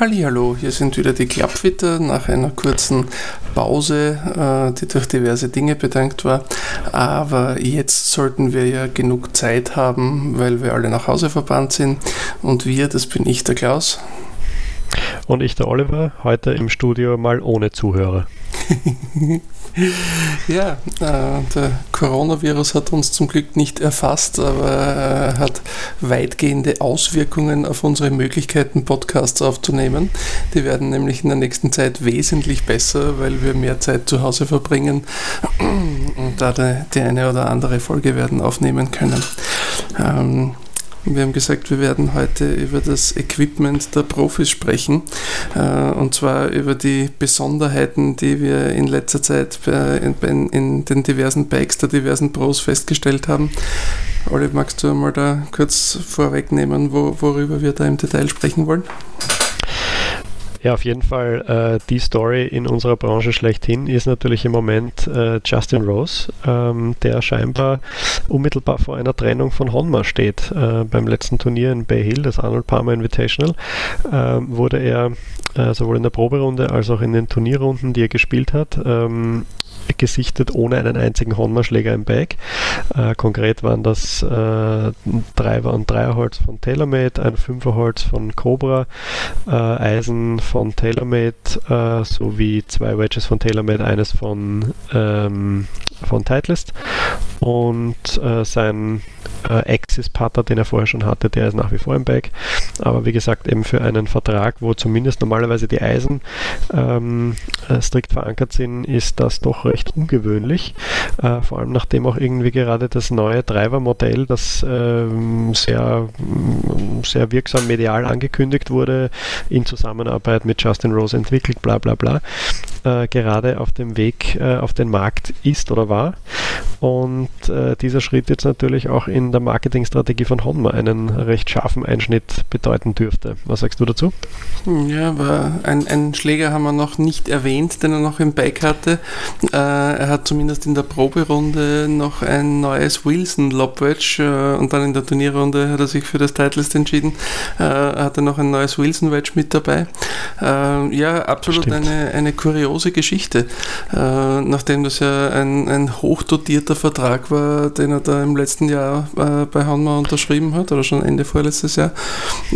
Hallo, hier sind wieder die Klappwitter nach einer kurzen Pause, äh, die durch diverse Dinge bedankt war. Aber jetzt sollten wir ja genug Zeit haben, weil wir alle nach Hause verbannt sind. Und wir, das bin ich, der Klaus. Und ich, der Oliver, heute im Studio mal ohne Zuhörer. ja, äh, der Coronavirus hat uns zum Glück nicht erfasst, aber er hat weitgehende Auswirkungen auf unsere Möglichkeiten, Podcasts aufzunehmen. Die werden nämlich in der nächsten Zeit wesentlich besser, weil wir mehr Zeit zu Hause verbringen und da die, die eine oder andere Folge werden aufnehmen können. Ähm, wir haben gesagt, wir werden heute über das Equipment der Profis sprechen. Äh, und zwar über die Besonderheiten, die wir in letzter Zeit in den diversen Bikes der diversen Pros festgestellt haben. Olive, magst du mal da kurz vorwegnehmen, worüber wir da im Detail sprechen wollen? Ja, auf jeden Fall. Äh, die Story in unserer Branche schlechthin ist natürlich im Moment äh, Justin Rose, ähm, der scheinbar unmittelbar vor einer Trennung von Honma steht. Äh, beim letzten Turnier in Bay Hill, das Arnold Palmer Invitational, ähm, wurde er äh, sowohl in der Proberunde als auch in den Turnierrunden, die er gespielt hat, ähm, gesichtet ohne einen einzigen Honma-Schläger im Bag. Äh, konkret waren das äh, Dreier- und Dreierholz von TaylorMade, ein Fünferholz von Cobra, äh, Eisen von TaylorMade äh, sowie zwei Wedges von TaylorMade, eines von, ähm, von Titleist und äh, sein äh, Axis-Putter, den er vorher schon hatte, der ist nach wie vor im Bag. Aber wie gesagt, eben für einen Vertrag, wo zumindest normalerweise die Eisen ähm, äh, strikt verankert sind, ist das doch recht ungewöhnlich. Äh, vor allem nachdem auch irgendwie gerade das neue Driver-Modell, das ähm, sehr, sehr wirksam medial angekündigt wurde, in Zusammenarbeit mit Justin Rose entwickelt, bla bla bla, äh, gerade auf dem Weg äh, auf den Markt ist oder war. Und äh, dieser Schritt jetzt natürlich auch in der Marketingstrategie von Honma einen recht scharfen Einschnitt bedeuten dürfte. Was sagst du dazu? Ja, aber ein, einen Schläger haben wir noch nicht erwähnt, den er noch im Bike hatte. Äh, er hat zumindest in der Proberunde noch ein neues Wilson Lobwedge äh, und dann in der Turnierrunde hat er sich für das Titleist entschieden. Äh, hat er noch ein neues Wilson Wedge mit dabei. Ja, absolut eine, eine kuriose Geschichte. Äh, nachdem das ja ein, ein hochdotierter Vertrag war, den er da im letzten Jahr äh, bei Hanma unterschrieben hat, oder schon Ende vorletztes Jahr,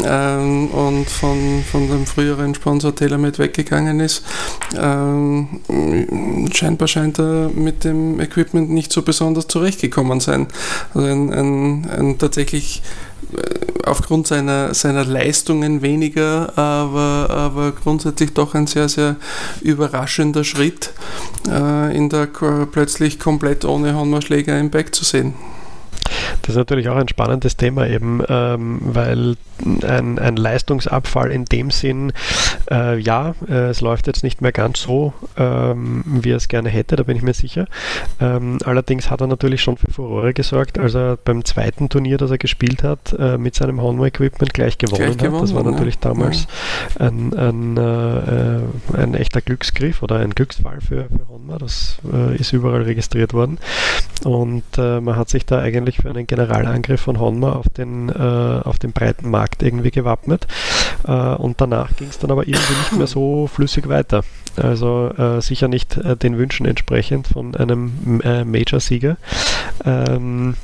ähm, und von, von dem früheren Sponsor TaylorMade weggegangen ist. Ähm, scheinbar scheint er mit dem Equipment nicht so besonders zurechtgekommen sein. Also ein, ein, ein tatsächlich äh, aufgrund seiner, seiner Leistungen weniger, aber, aber grundsätzlich doch ein sehr, sehr überraschender Schritt, äh, in der plötzlich komplett ohne Honma-Schläger im Back zu sehen. Das ist natürlich auch ein spannendes Thema eben, ähm, weil ein, ein, Leistungsabfall in dem Sinn, äh, ja, äh, es läuft jetzt nicht mehr ganz so, ähm, wie er es gerne hätte, da bin ich mir sicher. Ähm, allerdings hat er natürlich schon für Furore gesorgt, als er beim zweiten Turnier, das er gespielt hat, äh, mit seinem Honma-Equipment gleich gewonnen gleich hat. das war natürlich ja. damals ja. ein, ein, äh, ein, echter Glücksgriff oder ein Glücksfall für, für Honma. Das äh, ist überall registriert worden. Und äh, man hat sich da eigentlich für einen Generalangriff von Honma auf den, auf den breiten Markt irgendwie gewappnet. Und danach ging es dann aber irgendwie nicht mehr so flüssig weiter. Also äh, sicher nicht äh, den Wünschen entsprechend von einem äh, Major-Sieger. Ähm,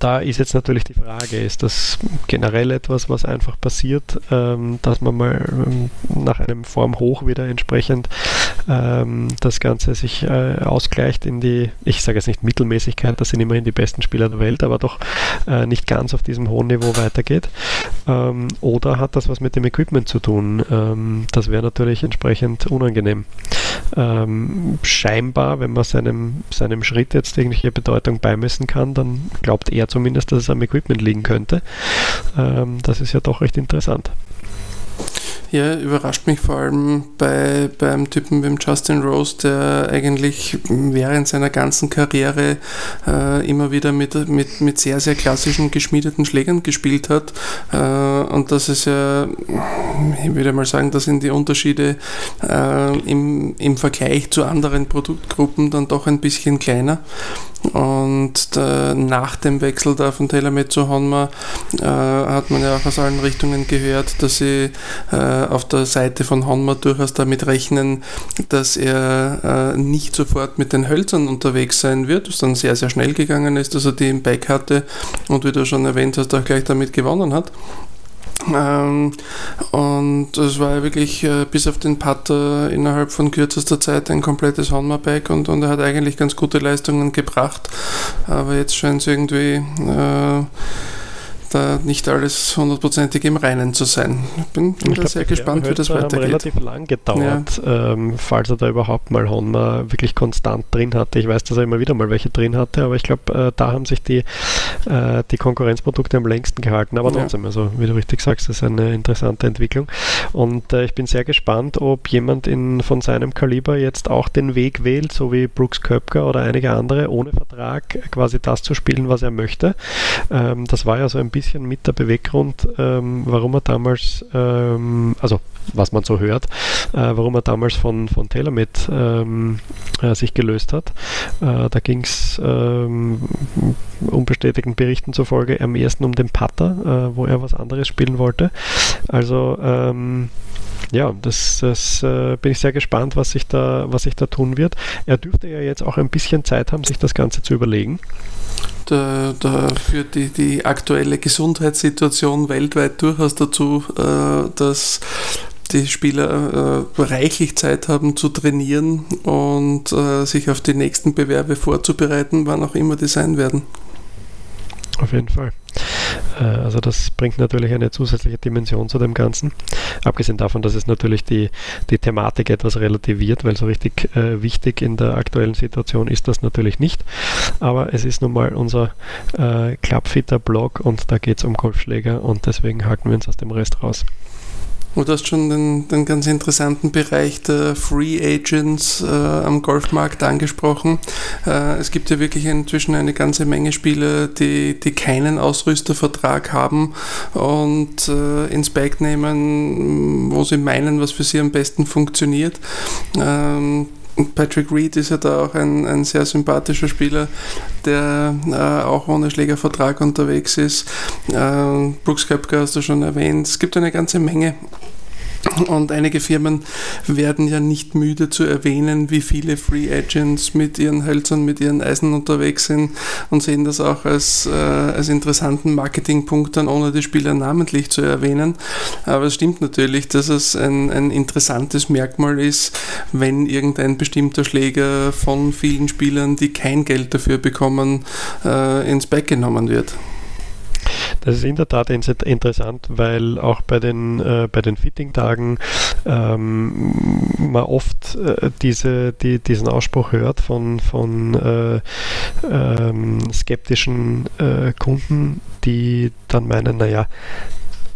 da ist jetzt natürlich die Frage, ist das generell etwas, was einfach passiert, ähm, dass man mal ähm, nach einem Formhoch wieder entsprechend ähm, das Ganze sich äh, ausgleicht in die, ich sage jetzt nicht Mittelmäßigkeit, das sind immerhin die besten Spieler der Welt, aber doch äh, nicht ganz auf diesem hohen Niveau weitergeht. Ähm, oder hat das was mit dem Equipment zu tun? Ähm, das wäre natürlich entsprechend unangenehm. Ähm, scheinbar, wenn man seinem, seinem Schritt jetzt irgendwelche Bedeutung beimessen kann, dann glaubt er zumindest, dass es am Equipment liegen könnte. Ähm, das ist ja doch recht interessant. Ja, überrascht mich vor allem bei, beim Typen wie Justin Rose, der eigentlich während seiner ganzen Karriere äh, immer wieder mit, mit, mit sehr, sehr klassischen geschmiedeten Schlägern gespielt hat. Äh, und das ist ja, ich würde mal sagen, da sind die Unterschiede äh, im, im Vergleich zu anderen Produktgruppen dann doch ein bisschen kleiner. Und äh, nach dem Wechsel da von TaylorMade zu Honma äh, hat man ja auch aus allen Richtungen gehört, dass sie äh, auf der Seite von Honma durchaus damit rechnen, dass er äh, nicht sofort mit den Hölzern unterwegs sein wird, was dann sehr, sehr schnell gegangen ist, dass er die im Bike hatte und wie du schon erwähnt hast, auch gleich damit gewonnen hat. Ähm, und es war wirklich äh, bis auf den Putter innerhalb von kürzester Zeit ein komplettes Honma-Bike und, und er hat eigentlich ganz gute Leistungen gebracht. Aber jetzt scheint es irgendwie äh, da nicht alles hundertprozentig im Reinen zu sein. Ich bin, bin glaub, sehr gespannt, wie das weitergeht. relativ lang gedauert, ja. ähm, falls er da überhaupt mal Honma wirklich konstant drin hatte. Ich weiß, dass er immer wieder mal welche drin hatte, aber ich glaube, äh, da haben sich die, äh, die Konkurrenzprodukte am längsten gehalten. Aber trotzdem, ja. also wie du richtig sagst, das ist eine interessante Entwicklung. Und äh, ich bin sehr gespannt, ob jemand in, von seinem Kaliber jetzt auch den Weg wählt, so wie Brooks Köpker oder einige andere, ohne Vertrag quasi das zu spielen, was er möchte. Ähm, das war ja so ein bisschen mit der Beweggrund, ähm, warum er damals, ähm, also was man so hört, äh, warum er damals von, von TaylorMade ähm, äh, sich gelöst hat. Äh, da ging es ähm, unbestätigten Berichten zufolge am ersten um den Putter, äh, wo er was anderes spielen wollte. Also ähm, ja, das, das äh, bin ich sehr gespannt, was sich, da, was sich da tun wird. Er dürfte ja jetzt auch ein bisschen Zeit haben, sich das Ganze zu überlegen da, da führt die, die aktuelle Gesundheitssituation weltweit durchaus dazu, äh, dass die Spieler äh, reichlich Zeit haben zu trainieren und äh, sich auf die nächsten Bewerbe vorzubereiten, wann auch immer die sein werden. Auf jeden Fall. Äh, also das bringt natürlich eine zusätzliche Dimension zu dem Ganzen. Abgesehen davon, dass es natürlich die, die Thematik etwas relativiert, weil so richtig äh, wichtig in der aktuellen Situation ist das natürlich nicht. Aber es ist nun mal unser äh, Clubfitter Blog und da geht es um Golfschläger und deswegen haken wir uns aus dem Rest raus. Du hast schon den, den ganz interessanten Bereich der Free Agents äh, am Golfmarkt angesprochen. Äh, es gibt ja wirklich inzwischen eine ganze Menge Spieler, die, die keinen Ausrüstervertrag haben und äh, ins Bike nehmen, wo sie meinen, was für sie am besten funktioniert. Ähm, Patrick Reed ist ja da auch ein, ein sehr sympathischer Spieler, der äh, auch ohne Schlägervertrag unterwegs ist. Äh, Brooks Köpker hast du schon erwähnt. Es gibt eine ganze Menge und einige Firmen werden ja nicht müde zu erwähnen, wie viele Free Agents mit ihren Hölzern, mit ihren Eisen unterwegs sind und sehen das auch als, äh, als interessanten Marketingpunkt dann, ohne die Spieler namentlich zu erwähnen. Aber es stimmt natürlich, dass es ein, ein interessantes Merkmal ist, wenn irgendein bestimmter Schläger von vielen Spielern, die kein Geld dafür bekommen, äh, ins Back genommen wird. Das ist in der Tat interessant, weil auch bei den, äh, bei den Fitting-Tagen ähm, man oft äh, diese, die, diesen Ausspruch hört von, von äh, ähm, skeptischen äh, Kunden, die dann meinen, naja,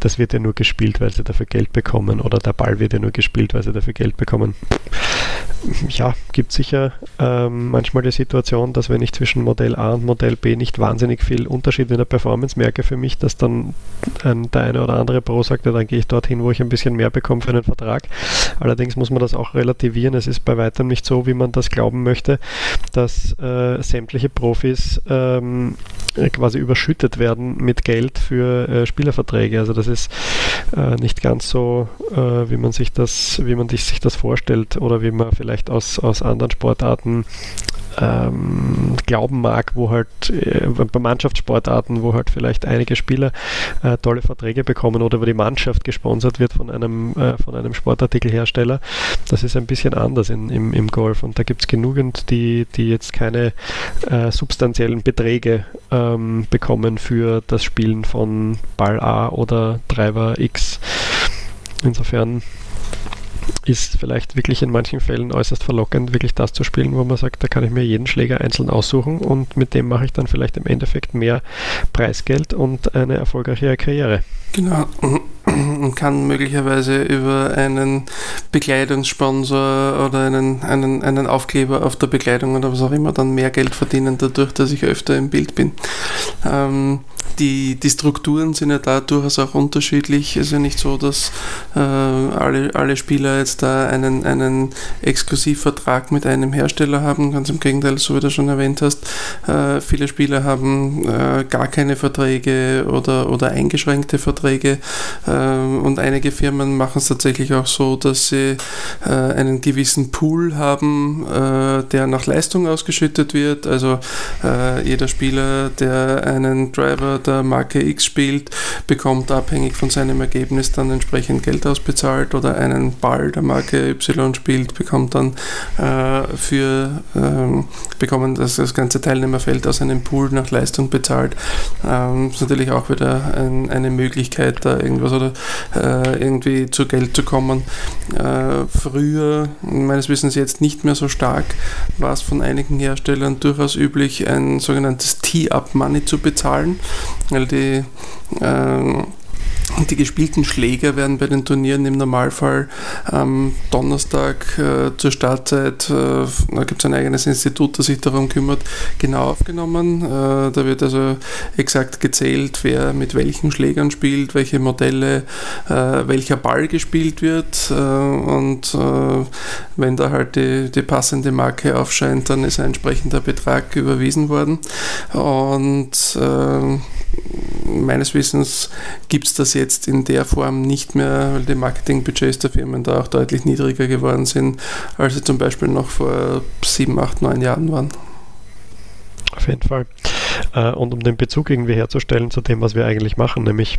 das wird ja nur gespielt, weil sie dafür Geld bekommen oder der Ball wird ja nur gespielt, weil sie dafür Geld bekommen. Ja, gibt sicher ähm, manchmal die Situation, dass wenn ich zwischen Modell A und Modell B nicht wahnsinnig viel Unterschied in der Performance merke für mich, dass dann ein, der eine oder andere Pro sagt, ja, dann gehe ich dorthin, wo ich ein bisschen mehr bekomme für einen Vertrag. Allerdings muss man das auch relativieren. Es ist bei weitem nicht so, wie man das glauben möchte, dass äh, sämtliche Profis ähm, quasi überschüttet werden mit Geld für äh, Spielerverträge. Also das ist äh, nicht ganz so, äh, wie man sich das, wie man sich das vorstellt oder wie man vielleicht aus, aus anderen Sportarten ähm, glauben mag, wo halt äh, bei Mannschaftssportarten, wo halt vielleicht einige Spieler äh, tolle Verträge bekommen oder wo die Mannschaft gesponsert wird von einem, äh, von einem Sportartikelhersteller. Das ist ein bisschen anders in, im, im Golf und da gibt es genügend, die, die jetzt keine äh, substanziellen Beträge ähm, bekommen für das Spielen von Ball A oder Driver X. Insofern ist vielleicht wirklich in manchen Fällen äußerst verlockend, wirklich das zu spielen, wo man sagt, da kann ich mir jeden Schläger einzeln aussuchen und mit dem mache ich dann vielleicht im Endeffekt mehr Preisgeld und eine erfolgreichere Karriere. Genau. Und kann möglicherweise über einen Bekleidungssponsor oder einen, einen, einen Aufkleber auf der Bekleidung oder was auch immer dann mehr Geld verdienen, dadurch, dass ich öfter im Bild bin. Ähm, die, die Strukturen sind ja da durchaus auch unterschiedlich. Es ist ja nicht so, dass äh, alle, alle Spieler jetzt da einen, einen Exklusivvertrag mit einem Hersteller haben. Ganz im Gegenteil, so wie du schon erwähnt hast. Äh, viele Spieler haben äh, gar keine Verträge oder, oder eingeschränkte Verträge. Äh, und einige Firmen machen es tatsächlich auch so, dass sie äh, einen gewissen Pool haben, äh, der nach Leistung ausgeschüttet wird. Also jeder Spieler, der einen Driver der Marke X spielt, bekommt abhängig von seinem Ergebnis dann entsprechend Geld ausbezahlt oder einen Ball der Marke Y spielt, bekommt dann äh, für ähm, bekommen das, das ganze Teilnehmerfeld aus einem Pool nach Leistung bezahlt. Ähm, ist natürlich auch wieder ein, eine Möglichkeit, da irgendwas oder äh, irgendwie zu Geld zu kommen. Äh, früher, meines Wissens jetzt nicht mehr so stark, war es von einigen Herstellern durchaus üblich, ein sogenanntes Tee-Up-Money zu bezahlen weil die äh, die gespielten Schläger werden bei den Turnieren im Normalfall am Donnerstag äh, zur Startzeit, äh, da gibt es ein eigenes Institut, das sich darum kümmert, genau aufgenommen. Äh, da wird also exakt gezählt, wer mit welchen Schlägern spielt, welche Modelle, äh, welcher Ball gespielt wird. Äh, und äh, wenn da halt die, die passende Marke aufscheint, dann ist ein entsprechender Betrag überwiesen worden. Und meines Wissens gibt es das jetzt in der Form nicht mehr, weil die Marketingbudgets der Firmen da auch deutlich niedriger geworden sind, als sie zum Beispiel noch vor sieben, acht, neun Jahren waren. Auf jeden Fall. Äh, und um den Bezug irgendwie herzustellen zu dem, was wir eigentlich machen, nämlich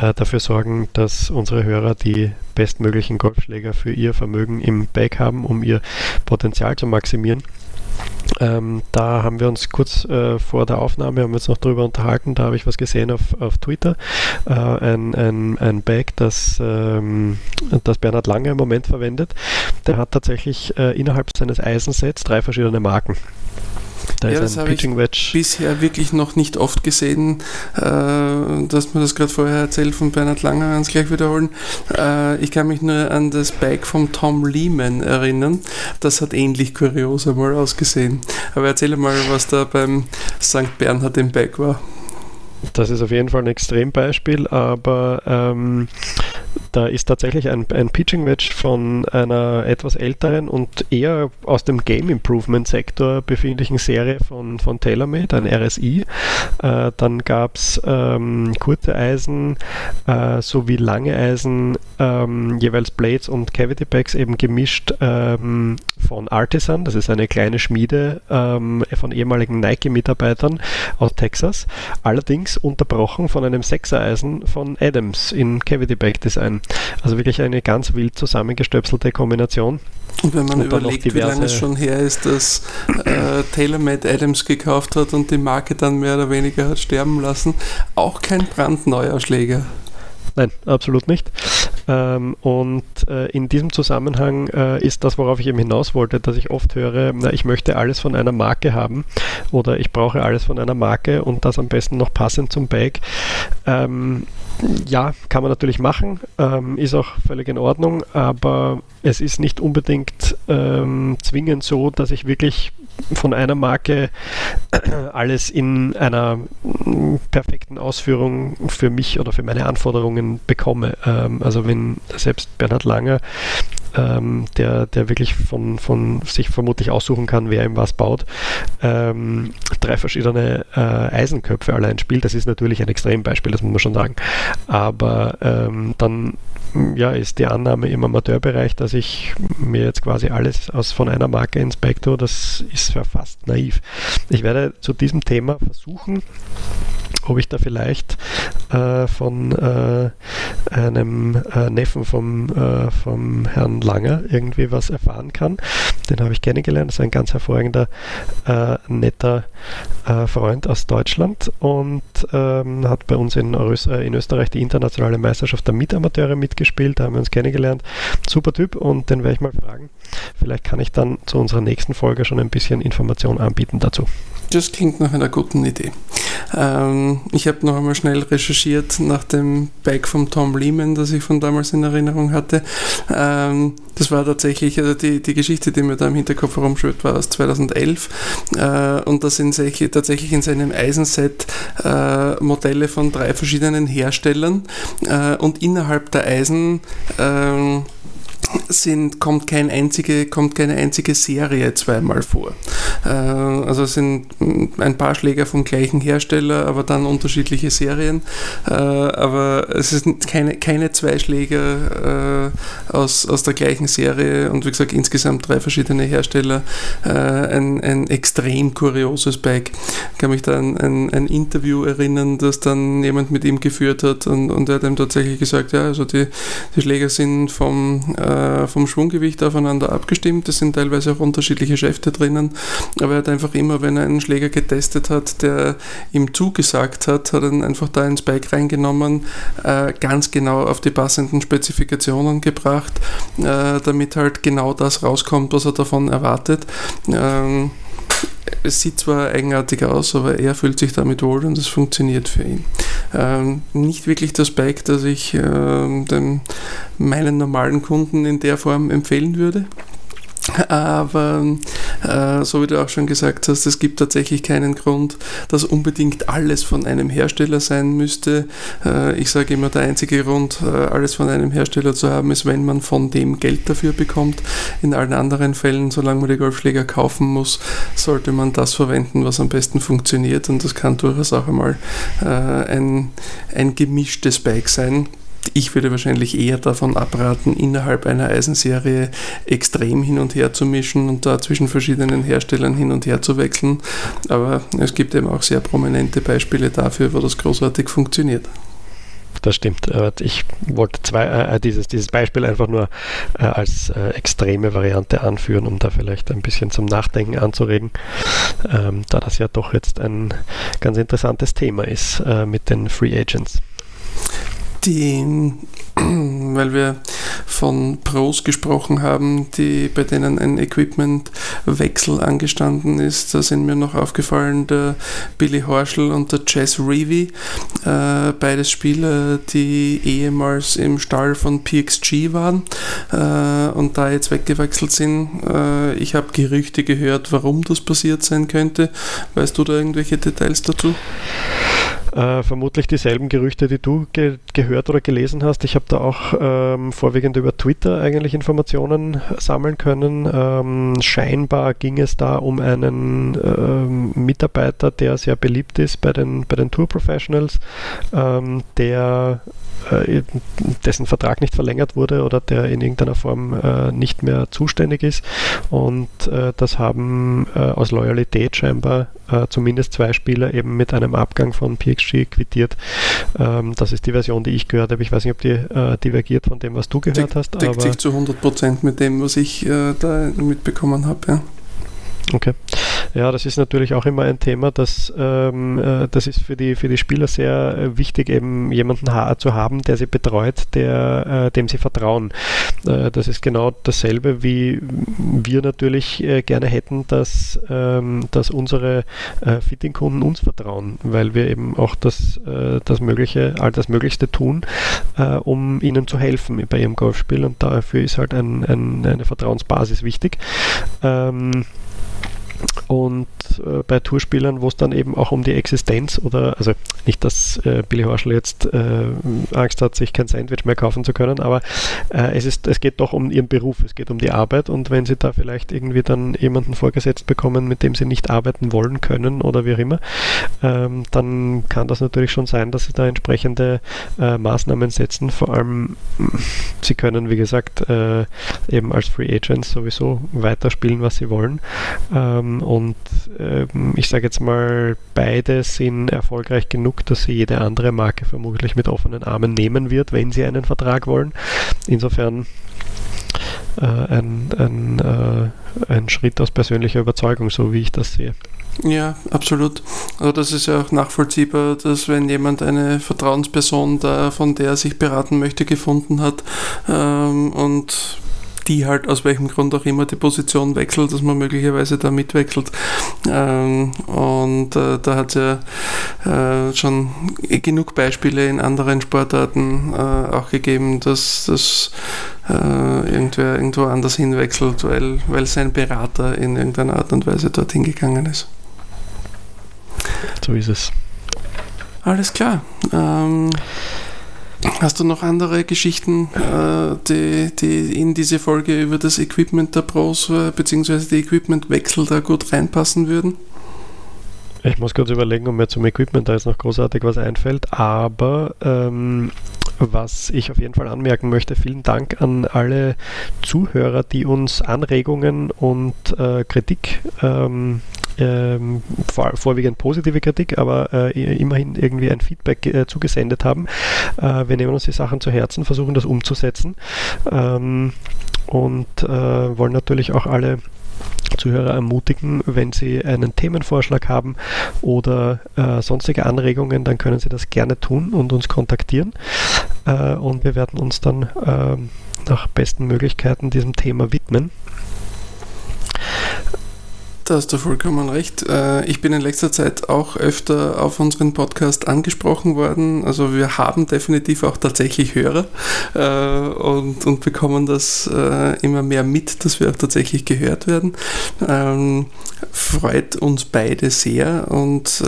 äh, dafür sorgen, dass unsere Hörer die bestmöglichen Golfschläger für ihr Vermögen im Bag haben, um ihr Potenzial zu maximieren ähm, da haben wir uns kurz äh, vor der Aufnahme haben wir uns noch darüber unterhalten. Da habe ich was gesehen auf, auf Twitter. Äh, ein, ein, ein Bag, das, ähm, das Bernhard Lange im Moment verwendet. Der hat tatsächlich äh, innerhalb seines Eisensets drei verschiedene Marken. Da ja, das habe ich Wedge. bisher wirklich noch nicht oft gesehen, äh, dass man das gerade vorher erzählt von Bernhard Langer, ganz gleich wiederholen. Äh, ich kann mich nur an das Bike von Tom Lehman erinnern. Das hat ähnlich kurios einmal ausgesehen. Aber erzähle mal, was da beim St. Bernhard im Bike war. Das ist auf jeden Fall ein Extrembeispiel, aber ähm, da ist tatsächlich ein, ein Pitching Wedge von einer etwas älteren und eher aus dem Game Improvement Sektor befindlichen Serie von, von TaylorMade, ein RSI. Äh, dann gab es ähm, kurze Eisen äh, sowie lange Eisen, ähm, jeweils Blades und Cavity Packs eben gemischt ähm, von Artisan. Das ist eine kleine Schmiede ähm, von ehemaligen Nike-Mitarbeitern aus Texas. Allerdings unterbrochen von einem Sechser-Eisen von Adams in Cavity Pack Design. Also wirklich eine ganz wild zusammengestöpselte Kombination. Und wenn man und überlegt, wie lange es schon her ist, dass äh, TaylorMade Adams gekauft hat und die Marke dann mehr oder weniger hat sterben lassen, auch kein brandneuer Schläger. Nein, absolut nicht. Ähm, und äh, in diesem Zusammenhang äh, ist das, worauf ich eben hinaus wollte, dass ich oft höre, na, ich möchte alles von einer Marke haben oder ich brauche alles von einer Marke und das am besten noch passend zum Bag. Ähm, ja, kann man natürlich machen, ähm, ist auch völlig in Ordnung, aber es ist nicht unbedingt ähm, zwingend so, dass ich wirklich von einer Marke alles in einer perfekten Ausführung für mich oder für meine Anforderungen bekomme. Ähm, also wenn selbst Bernhard Langer ähm, der, der wirklich von, von sich vermutlich aussuchen kann, wer ihm was baut, ähm, drei verschiedene äh, Eisenköpfe allein spielt. Das ist natürlich ein Extrembeispiel, das muss man schon sagen. Aber ähm, dann ja, ist die Annahme im Amateurbereich, dass ich mir jetzt quasi alles aus von einer Marke inspektor, das ist ja fast naiv. Ich werde zu diesem Thema versuchen, ob ich da vielleicht äh, von äh, einem äh, Neffen vom, äh, vom Herrn Langer irgendwie was erfahren kann. Den habe ich kennengelernt, das ist ein ganz hervorragender, äh, netter äh, Freund aus Deutschland und ähm, hat bei uns in, in, Österreich die internationale Meisterschaft der Mitamateure mitgespielt, da haben wir uns kennengelernt. Super Typ und den werde ich mal fragen. Vielleicht kann ich dann zu unserer nächsten Folge schon ein bisschen Information anbieten dazu. Das klingt nach einer guten Idee. Ähm, ich habe noch einmal schnell recherchiert nach dem Bike von Tom Lehman, das ich von damals in Erinnerung hatte. Ähm, das war tatsächlich, also die, die Geschichte, die mir da im Hinterkopf herumschwirrt, war aus 2011. Äh, und da sind tatsächlich in seinem Eisenset äh, Modelle von drei verschiedenen Herstellern. Äh, und innerhalb der Eisen ähm, sind, kommt, kein einzige, kommt keine einzige Serie zweimal vor. Äh, also sind ein paar Schläger vom gleichen Hersteller, aber dann unterschiedliche Serien. Äh, aber es sind keine, keine zwei Schläger äh, aus, aus der gleichen Serie und wie gesagt insgesamt drei verschiedene Hersteller. Äh, ein, ein extrem kurioses Bike. Ich kann mich da an ein, ein Interview erinnern, das dann jemand mit ihm geführt hat und, und er hat ihm tatsächlich gesagt, ja, also die, die Schläger sind vom äh, vom Schwunggewicht aufeinander abgestimmt. Es sind teilweise auch unterschiedliche Schäfte drinnen. Aber er hat einfach immer, wenn er einen Schläger getestet hat, der ihm zugesagt hat, hat er ihn einfach da ins Bike reingenommen, äh, ganz genau auf die passenden Spezifikationen gebracht, äh, damit halt genau das rauskommt, was er davon erwartet. Ähm, es sieht zwar eigenartig aus, aber er fühlt sich damit wohl und es funktioniert für ihn. Ähm, nicht wirklich das Bike, das ich äh, dem, meinen normalen Kunden in der Form empfehlen würde. Aber äh, so wie du auch schon gesagt hast, es gibt tatsächlich keinen Grund, dass unbedingt alles von einem Hersteller sein müsste. Äh, ich sage immer, der einzige Grund, äh, alles von einem Hersteller zu haben, ist, wenn man von dem Geld dafür bekommt. In allen anderen Fällen, solange man die Golfschläger kaufen muss, sollte man das verwenden, was am besten funktioniert. Und das kann durchaus auch einmal äh, ein, ein gemischtes Bike sein ich würde wahrscheinlich eher davon abraten, innerhalb einer Eisenserie extrem hin und her zu mischen und da zwischen verschiedenen Herstellern hin und her zu wechseln. Aber es gibt eben auch sehr prominente Beispiele dafür, wo das großartig funktioniert das stimmt. Ich wollte zwei, äh, dieses, dieses Beispiel einfach nur äh, als äh, extreme Variante anführen, um da vielleicht ein bisschen zum Nachdenken anzuregen, ähm, da das ja doch jetzt ein ganz interessantes Thema ist äh, mit den Free Agents die, weil wir von Pros gesprochen haben, die, bei denen ein Equipmentwechsel angestanden ist, da sind mir noch aufgefallen der Billy Horschel und der Jess Reevy, äh, beides Spieler, die ehemals im Stall von PXG waren äh, und da jetzt weggewechselt sind. Äh, ich habe Gerüchte gehört, warum das passiert sein könnte. Weißt du da irgendwelche Details dazu? Äh, vermutlich dieselben Gerüchte, die du ge gehört oder gelesen hast. Ich habe da auch ähm, vorwiegend über Twitter eigentlich Informationen sammeln können. Ähm, scheinbar ging es da um einen ähm, Mitarbeiter, der sehr beliebt ist bei den, bei den Tour Professionals, ähm, der äh, dessen Vertrag nicht verlängert wurde oder der in irgendeiner Form äh, nicht mehr zuständig ist. Und äh, das haben äh, aus Loyalität scheinbar äh, zumindest zwei Spieler eben mit einem Abgang von PXG quittiert. Ähm, das ist die Version, die ich gehört habe. Ich weiß nicht, ob die divergiert von dem, was du gehört Deck, hast. Deckt sich zu 100% mit dem, was ich da mitbekommen habe. Ja. Okay. Ja, das ist natürlich auch immer ein Thema, dass ähm, äh, das ist für die, für die Spieler sehr äh, wichtig, eben jemanden ha zu haben, der sie betreut, der, äh, dem sie vertrauen. Äh, das ist genau dasselbe, wie wir natürlich äh, gerne hätten, dass, ähm, dass unsere äh, Fitting-Kunden uns vertrauen, weil wir eben auch das, das Mögliche, all das Möglichste tun, um ihnen zu helfen bei ihrem Golfspiel und dafür ist halt ein, ein, eine Vertrauensbasis wichtig. Ähm, und äh, bei Tourspielern, wo es dann eben auch um die Existenz oder, also nicht, dass äh, Billy Horschel jetzt äh, Angst hat, sich kein Sandwich mehr kaufen zu können, aber äh, es, ist, es geht doch um ihren Beruf, es geht um die Arbeit und wenn sie da vielleicht irgendwie dann jemanden vorgesetzt bekommen, mit dem sie nicht arbeiten wollen können oder wie auch immer, ähm, dann kann das natürlich schon sein, dass sie da entsprechende äh, Maßnahmen setzen. Vor allem, sie können, wie gesagt, äh, eben als Free Agents sowieso weiterspielen, was sie wollen. Ähm, und ähm, ich sage jetzt mal, beide sind erfolgreich genug, dass sie jede andere Marke vermutlich mit offenen Armen nehmen wird, wenn sie einen Vertrag wollen. Insofern äh, ein, ein, äh, ein Schritt aus persönlicher Überzeugung, so wie ich das sehe. Ja, absolut. Also das ist ja auch nachvollziehbar, dass wenn jemand eine Vertrauensperson, da, von der er sich beraten möchte, gefunden hat ähm, und die halt aus welchem Grund auch immer die Position wechselt, dass man möglicherweise da mitwechselt. Ähm, und äh, da hat es ja äh, schon genug Beispiele in anderen Sportarten äh, auch gegeben, dass das äh, irgendwer irgendwo anders hinwechselt, weil, weil sein Berater in irgendeiner Art und Weise dorthin gegangen ist. So ist es. Alles klar. Ähm, Hast du noch andere Geschichten, äh, die, die in diese Folge über das Equipment der Pros äh, bzw. die Equipmentwechsel da gut reinpassen würden? Ich muss kurz überlegen, ob mir zum Equipment da jetzt noch großartig was einfällt, aber ähm, was ich auf jeden Fall anmerken möchte, vielen Dank an alle Zuhörer, die uns Anregungen und äh, Kritik ähm, ähm, vor, vorwiegend positive Kritik, aber äh, immerhin irgendwie ein Feedback äh, zugesendet haben. Äh, wir nehmen uns die Sachen zu Herzen, versuchen das umzusetzen ähm, und äh, wollen natürlich auch alle Zuhörer ermutigen, wenn sie einen Themenvorschlag haben oder äh, sonstige Anregungen, dann können sie das gerne tun und uns kontaktieren. Äh, und wir werden uns dann äh, nach besten Möglichkeiten diesem Thema widmen. Da hast du vollkommen recht. Äh, ich bin in letzter Zeit auch öfter auf unseren Podcast angesprochen worden. Also wir haben definitiv auch tatsächlich Hörer äh, und, und bekommen das äh, immer mehr mit, dass wir auch tatsächlich gehört werden. Ähm, freut uns beide sehr und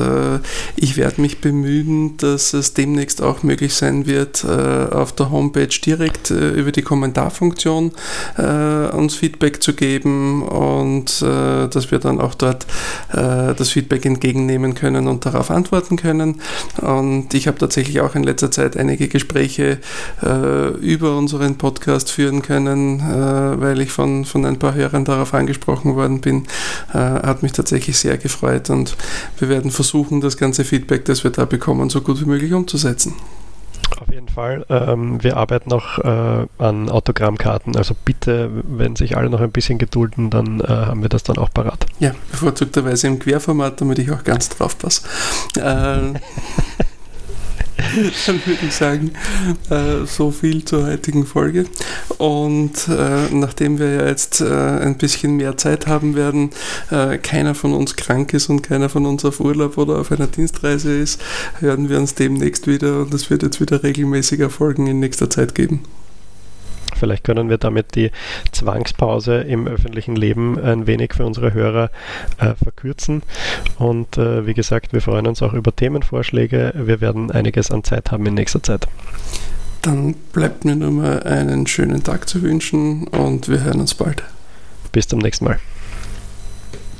ich werde mich bemühen, dass es demnächst auch möglich sein wird, auf der Homepage direkt über die Kommentarfunktion uns Feedback zu geben und dass wir dann auch dort äh, das Feedback entgegennehmen können und darauf antworten können. Und ich habe tatsächlich auch in letzter Zeit einige Gespräche äh, über unseren Podcast führen können, äh, weil ich von, von ein paar Hörern darauf angesprochen worden bin. Äh, hat mich tatsächlich sehr gefreut und wir werden versuchen, das ganze Feedback, das wir da bekommen, so gut wie möglich umzusetzen. Auf jeden Fall. Ähm, wir arbeiten auch äh, an Autogrammkarten. Also bitte, wenn sich alle noch ein bisschen gedulden, dann äh, haben wir das dann auch parat. Ja, bevorzugterweise im Querformat, damit ich auch ganz drauf passe. Äh, dann würde ich sagen, äh, so viel zur heutigen Folge. Und äh, nachdem wir ja jetzt äh, ein bisschen mehr Zeit haben werden, äh, keiner von uns krank ist und keiner von uns auf Urlaub oder auf einer Dienstreise ist, hören wir uns demnächst wieder und es wird jetzt wieder regelmäßiger Folgen in nächster Zeit geben. Vielleicht können wir damit die Zwangspause im öffentlichen Leben ein wenig für unsere Hörer äh, verkürzen. Und äh, wie gesagt, wir freuen uns auch über Themenvorschläge. Wir werden einiges an Zeit haben in nächster Zeit. Dann bleibt mir nur mal einen schönen Tag zu wünschen und wir hören uns bald. Bis zum nächsten Mal.